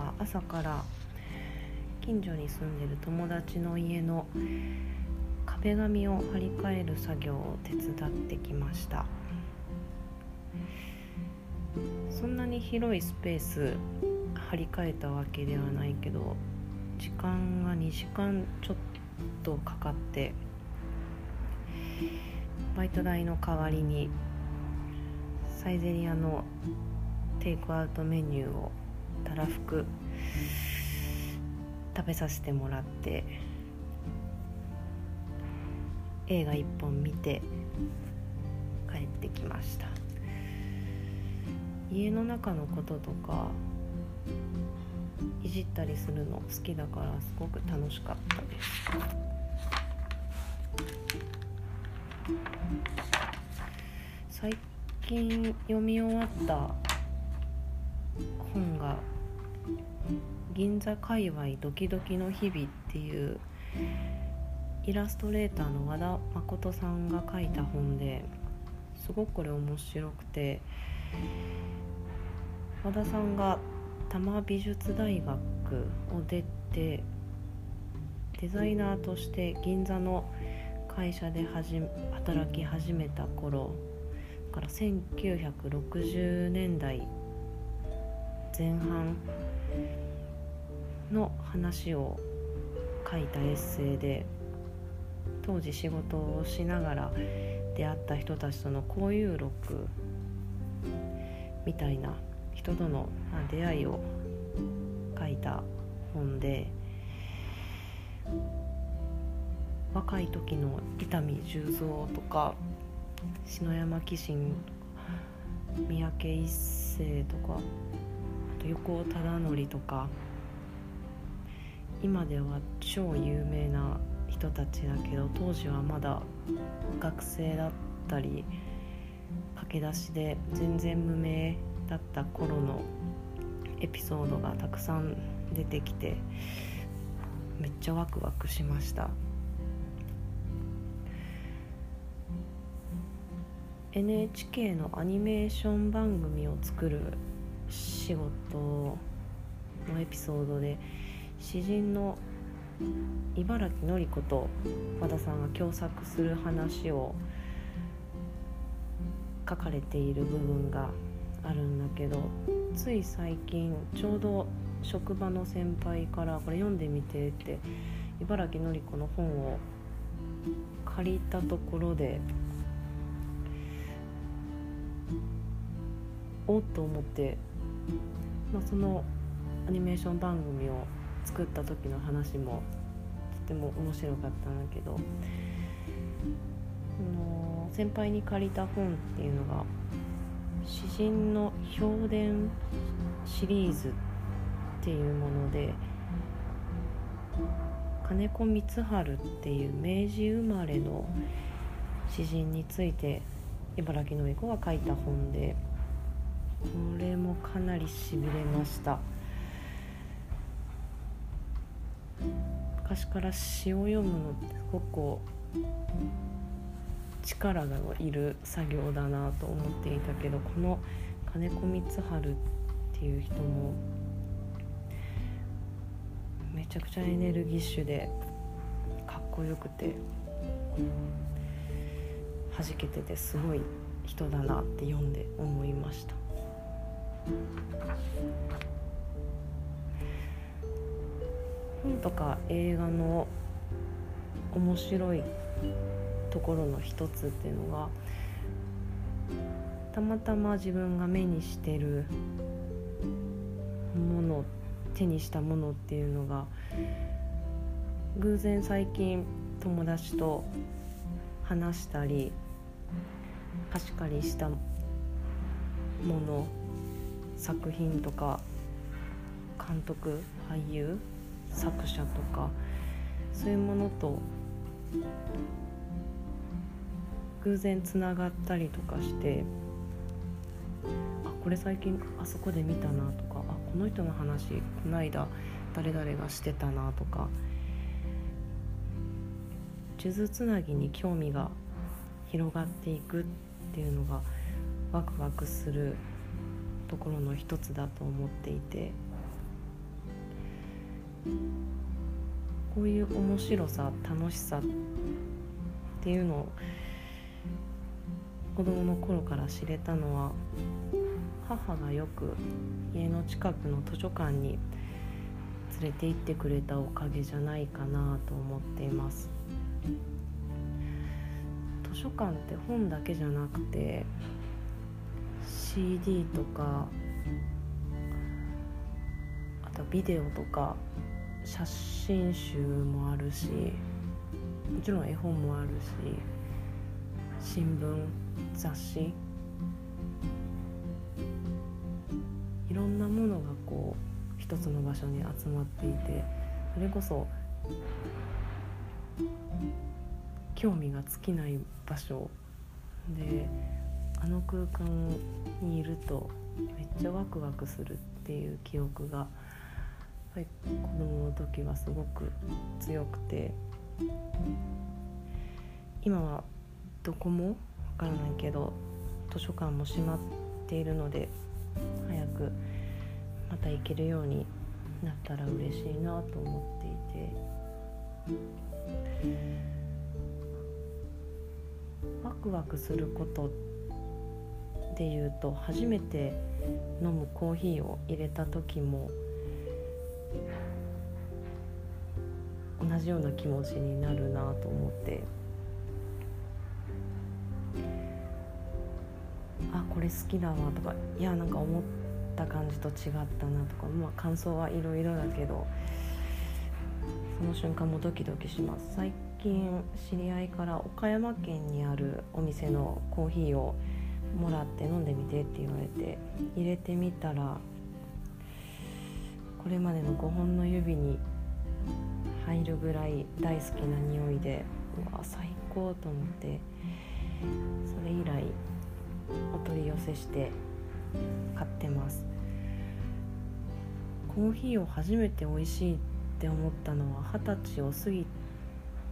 は朝から近所に住んでる友達の家の壁紙を張り替える作業を手伝ってきました。そんなに広いスペース張り替えたわけではないけど時間が2時間ちょっとかかってバイト代の代わりにサイゼリアのテイクアウトメニューをたらふく食べさせてもらって映画1本見て帰ってきました。家の中のこととかいじったりするの好きだからすごく楽しかったです。最近読み終わった本が「銀座界隈ドキドキの日々」っていうイラストレーターの和田誠さんが書いた本ですごくこれ面白くて和田さんが多摩美術大学を出てデザイナーとして銀座の会社で働き始めた頃から1960年代前半の話を書いたエッセイで当時仕事をしながら出会った人たちとの交友録みたいな人との出会いを書いた本で若い時の伊丹十三とか篠山紀信三宅一生とか横尾忠則とか今では超有名な人たちだけど当時はまだ学生だったり駆け出しで全然無名だった頃のエピソードがたくさん出てきてめっちゃワクワクしました。NHK のアニメーション番組を作る仕事のエピソードで詩人の茨城のり子と和田さんが共作する話を書かれている部分があるんだけどつい最近ちょうど職場の先輩からこれ読んでみてって茨城のり子の本を借りたところでおっと思って、まあ、そのアニメーション番組を作った時の話もとても面白かったんだけどの先輩に借りた本っていうのが詩人の評伝シリーズっていうもので金子光晴っていう明治生まれの詩人について茨城のり子が書いた本でれもかなりしびれました昔から詩を読むのってすごく力がいる作業だなと思っていたけどこの金子光晴っていう人もめちゃくちゃエネルギッシュでかっこよくて弾けててすごい人だなって読んで思いました。本とか映画の面白いところの一つっていうのがたまたま自分が目にしてるもの手にしたものっていうのが偶然最近友達と話したり貸し借りしたもの作品とか監督俳優作者とかそういうものと偶然つながったりとかしてあこれ最近あそこで見たなとかあこの人の話この間誰々がしてたなとか数珠つなぎに興味が広がっていくっていうのがワクワクするところの一つだと思っていてこういう面白さ楽しさっていうのを子供の頃から知れたのは母がよく家の近くの図書館に連れて行ってくれたおかげじゃないかなと思っています。図書館って本だけじゃなくて CD とかあとビデオとか写真集もあるしもちろん絵本もあるし新聞雑誌。いろんなものがこう一つの場所に集まっていてそれこそ興味が尽きない場所であの空間にいるとめっちゃワクワクするっていう記憶がはい、子供の時はすごく強くて今はどこもわからないけど図書館も閉まっているので早くまた行けるようになったら嬉しいなと思っていて。ワクワクすることでいうと初めて飲むコーヒーを入れた時も同じような気持ちになるなと思って。あこれ好きだわとかいやなんか思った感じと違ったなとかまあ感想はいろいろだけどその瞬間もドキドキします。最近知り合いから岡山県にあるお店のコーヒーをもらって飲んでみてって言われて入れてみたらこれまでの5本の指に入るぐらい大好きな匂いでうわ最高と思ってそれ以来お取り寄せして買ってます。コーヒーを初めて美味しいって思ったのは二十歳を過ぎ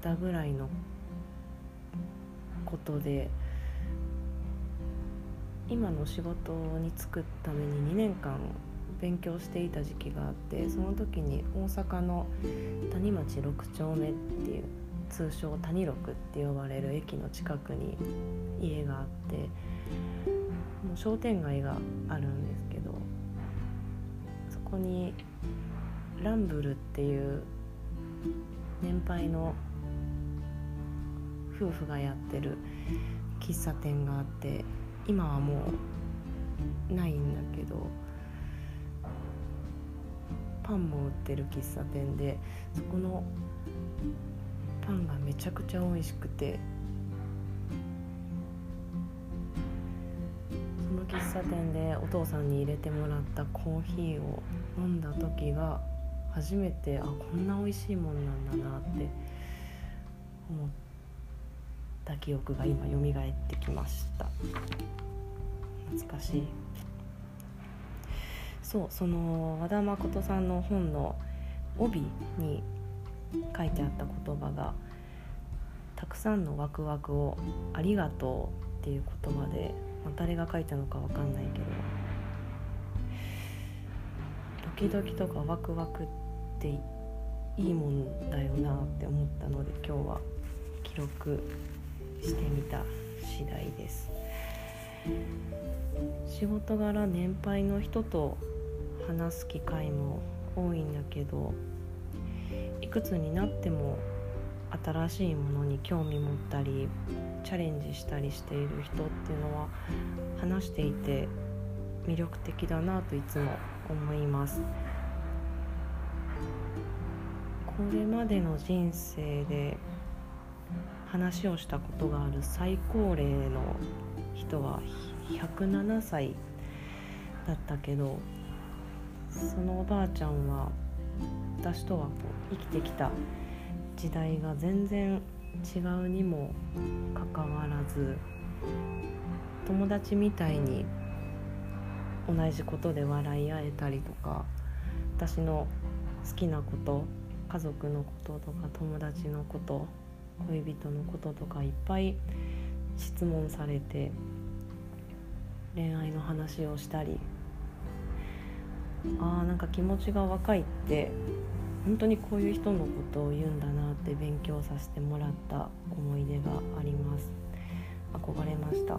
たぐらいのことで今の仕事に就くために2年間勉強していた時期があってその時に大阪の谷町6丁目っていう通称谷六って呼ばれる駅の近くに家があってもう商店街があるんですけどそこにランブルっていう年配の夫婦がやってる喫茶店があって今はもうないんだけどパンも売ってる喫茶店でそこのパンがめちゃくちゃ美味しくてその喫茶店でお父さんに入れてもらったコーヒーを飲んだ時が初めてあこんな美味しいもんなんだなって思ってた記憶が今蘇ってきました。懐かしい。そうその和田誠さんの本の帯に書いてあった言葉が「たくさんのワクワクをありがとう」っていう言葉で、まあ、誰が書いたのか分かんないけどドキドキとかワクワクっていいもんだよなって思ったので今日は記録してみた次第です。仕事柄年配の人と話す機会も多いんだけどいくつになっても新しいものに興味持ったりチャレンジしたりしている人っていうのは話していて魅力的だなといつも思います。これまでの人生で話をしたことがある最高齢の人は107歳だったけどそのおばあちゃんは私とはこう生きてきた時代が全然違うにもかかわらず友達みたいに同じことで笑い合えたりとか私の好きなこと家族のこととか友達のこと恋人のこととかいっぱい質問されて恋愛の話をしたり。あーなんか気持ちが若いって本当にこういう人のことを言うんだなって勉強させてもらった思い出があります。憧れました。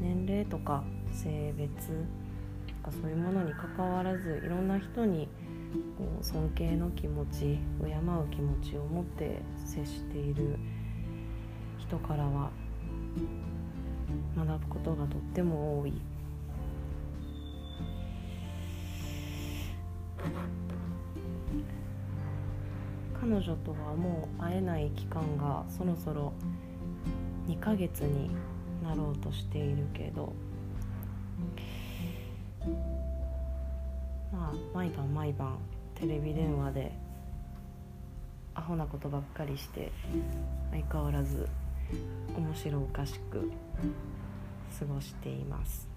年齢とか性別とかそういうものにかかわらずいろんな人にこう尊敬の気持ち敬う気持ちを持って接している人からは学ぶことがとっても多い。彼女とはもう会えない期間がそろそろ2ヶ月になろうとしているけどまあ毎晩毎晩テレビ電話でアホなことばっかりして相変わらず面白おかしく過ごしています。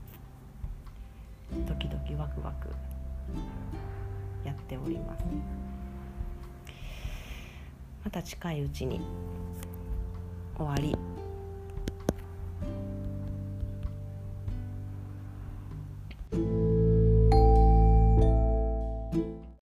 ドキドキワクワクやっております。また近いうちに終わり。